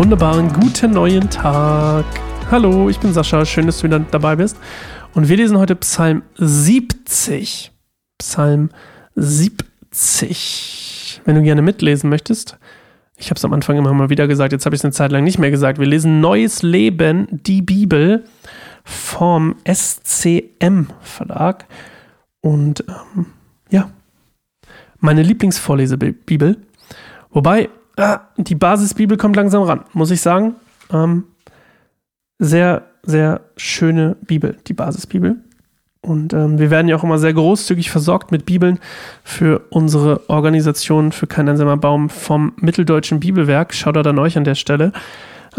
wunderbaren guten neuen Tag. Hallo, ich bin Sascha, schön, dass du wieder dabei bist. Und wir lesen heute Psalm 70. Psalm 70. Wenn du gerne mitlesen möchtest, ich habe es am Anfang immer mal wieder gesagt, jetzt habe ich es eine Zeit lang nicht mehr gesagt. Wir lesen Neues Leben, die Bibel vom SCM Verlag. Und ähm, ja, meine Lieblingsvorlesebibel. Wobei, äh, die Basisbibel kommt langsam ran, muss ich sagen. Ähm, sehr, sehr schöne Bibel, die Basisbibel. Und ähm, wir werden ja auch immer sehr großzügig versorgt mit Bibeln für unsere Organisation für kein einsamer Baum vom Mitteldeutschen Bibelwerk. Schaut da an euch an der Stelle.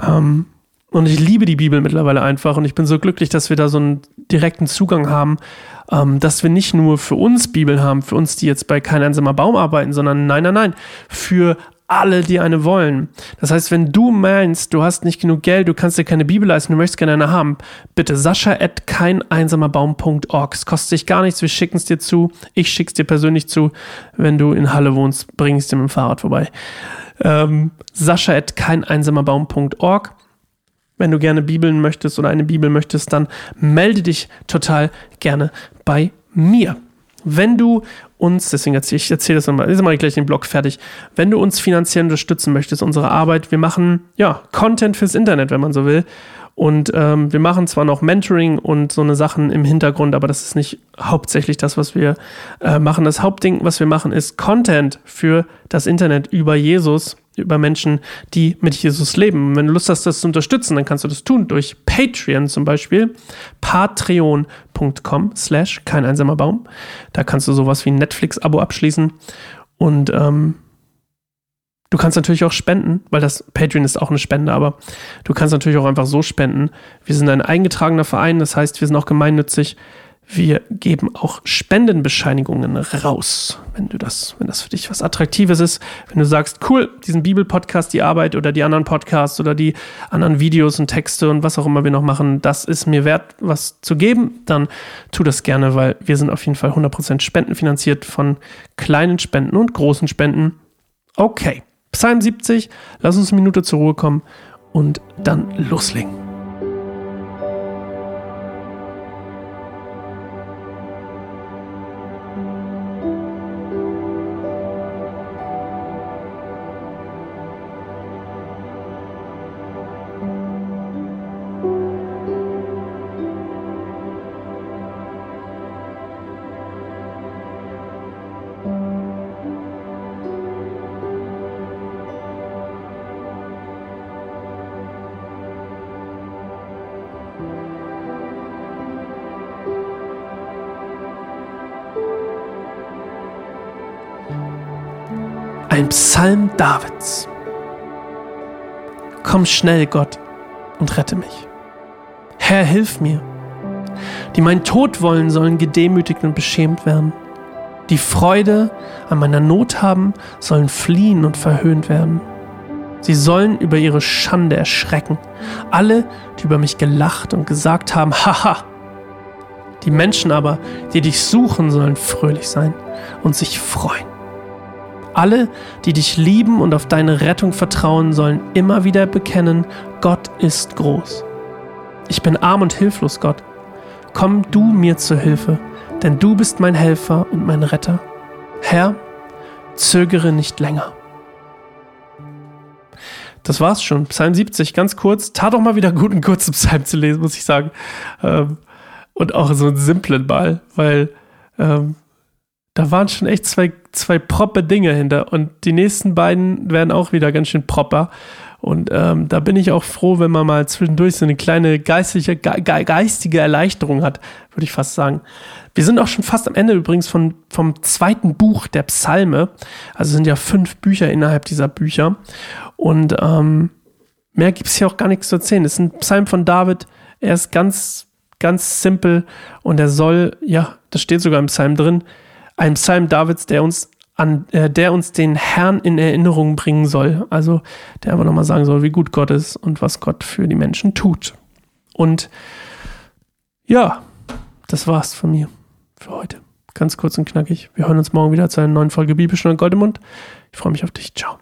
Ähm, und ich liebe die Bibel mittlerweile einfach und ich bin so glücklich, dass wir da so einen direkten Zugang haben, ähm, dass wir nicht nur für uns Bibeln haben, für uns, die jetzt bei kein einsamer Baum arbeiten, sondern nein, nein, nein, für alle, die eine wollen. Das heißt, wenn du meinst, du hast nicht genug Geld, du kannst dir keine Bibel leisten, du möchtest gerne eine haben, bitte sascha at keineinsamerbaum.org. Es kostet dich gar nichts, wir schicken es dir zu. Ich schick's dir persönlich zu. Wenn du in Halle wohnst, bring es dir mit dem Fahrrad vorbei. Ähm, sascha at keineinsamerbaum.org. Wenn du gerne Bibeln möchtest oder eine Bibel möchtest, dann melde dich total gerne bei mir. Wenn du uns, deswegen erzähle ich erzähle das nochmal, jetzt mache ich gleich den Blog fertig. Wenn du uns finanziell unterstützen möchtest, unsere Arbeit, wir machen ja Content fürs Internet, wenn man so will. Und ähm, wir machen zwar noch Mentoring und so eine Sachen im Hintergrund, aber das ist nicht hauptsächlich das, was wir äh, machen. Das Hauptding, was wir machen, ist Content für das Internet über Jesus über Menschen, die mit Jesus leben. wenn du Lust hast, das zu unterstützen, dann kannst du das tun durch Patreon zum Beispiel. Patreon.com slash kein einsamer Baum. Da kannst du sowas wie ein Netflix-Abo abschließen. Und ähm, du kannst natürlich auch spenden, weil das Patreon ist auch eine Spende, aber du kannst natürlich auch einfach so spenden. Wir sind ein eingetragener Verein, das heißt, wir sind auch gemeinnützig. Wir geben auch Spendenbescheinigungen raus, wenn du das, wenn das für dich was Attraktives ist. Wenn du sagst, cool, diesen Bibelpodcast, die Arbeit oder die anderen Podcasts oder die anderen Videos und Texte und was auch immer wir noch machen, das ist mir wert, was zu geben, dann tu das gerne, weil wir sind auf jeden Fall 100% spendenfinanziert von kleinen Spenden und großen Spenden. Okay, Psalm 70, lass uns eine Minute zur Ruhe kommen und dann loslegen. Ein Psalm Davids. Komm schnell, Gott, und rette mich. Herr, hilf mir. Die mein Tod wollen, sollen gedemütigt und beschämt werden. Die Freude an meiner Not haben, sollen fliehen und verhöhnt werden. Sie sollen über ihre Schande erschrecken. Alle, die über mich gelacht und gesagt haben, haha. Die Menschen aber, die dich suchen, sollen fröhlich sein und sich freuen. Alle, die dich lieben und auf deine Rettung vertrauen, sollen immer wieder bekennen, Gott ist groß. Ich bin arm und hilflos, Gott. Komm du mir zur Hilfe, denn du bist mein Helfer und mein Retter. Herr, zögere nicht länger. Das war's schon. Psalm 70, ganz kurz. Tat auch mal wieder gut, einen kurzen Psalm zu lesen, muss ich sagen. Ähm, und auch so einen simplen Ball, weil ähm, da waren schon echt zwei, zwei proppe Dinge hinter. Und die nächsten beiden werden auch wieder ganz schön proper. Und ähm, da bin ich auch froh, wenn man mal zwischendurch so eine kleine geistige, ge geistige Erleichterung hat, würde ich fast sagen. Wir sind auch schon fast am Ende übrigens von, vom zweiten Buch der Psalme. Also sind ja fünf Bücher innerhalb dieser Bücher. Und ähm, mehr gibt es hier auch gar nichts zu erzählen. Es ist ein Psalm von David. Er ist ganz, ganz simpel und er soll, ja, das steht sogar im Psalm drin, ein Psalm Davids, der uns an, äh, der uns den Herrn in Erinnerung bringen soll. Also der aber nochmal sagen soll, wie gut Gott ist und was Gott für die Menschen tut. Und ja, das war's von mir für heute. Ganz kurz und knackig. Wir hören uns morgen wieder zu einer neuen Folge Bibelstunde Goldemund. Ich freue mich auf dich. Ciao.